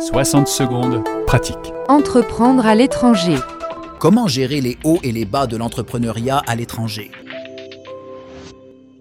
60 secondes, pratique. Entreprendre à l'étranger. Comment gérer les hauts et les bas de l'entrepreneuriat à l'étranger?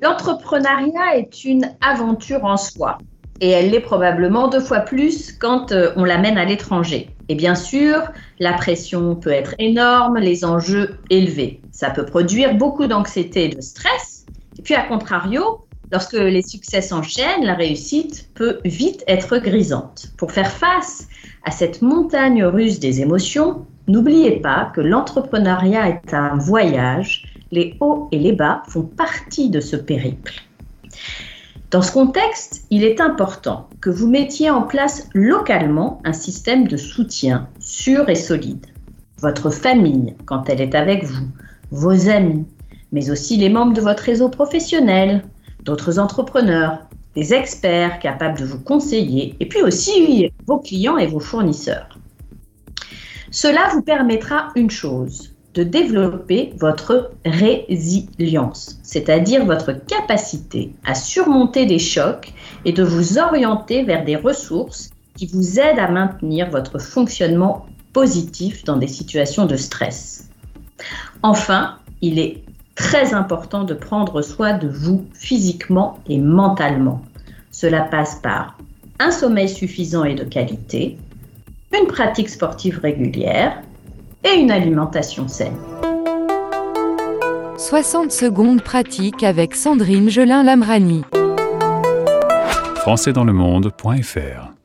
L'entrepreneuriat est une aventure en soi et elle l'est probablement deux fois plus quand euh, on l'amène à l'étranger. Et bien sûr, la pression peut être énorme, les enjeux élevés. Ça peut produire beaucoup d'anxiété et de stress. Et puis, à contrario, Lorsque les succès s'enchaînent, la réussite peut vite être grisante. Pour faire face à cette montagne russe des émotions, n'oubliez pas que l'entrepreneuriat est un voyage. Les hauts et les bas font partie de ce périple. Dans ce contexte, il est important que vous mettiez en place localement un système de soutien sûr et solide. Votre famille, quand elle est avec vous, vos amis, mais aussi les membres de votre réseau professionnel, d'autres entrepreneurs, des experts capables de vous conseiller, et puis aussi vos clients et vos fournisseurs. Cela vous permettra une chose, de développer votre résilience, c'est-à-dire votre capacité à surmonter des chocs et de vous orienter vers des ressources qui vous aident à maintenir votre fonctionnement positif dans des situations de stress. Enfin, il est très important de prendre soin de vous physiquement et mentalement. Cela passe par un sommeil suffisant et de qualité, une pratique sportive régulière et une alimentation saine. 60 secondes pratique avec Sandrine Gelin-Lamrani. Françaisdanslemonde.fr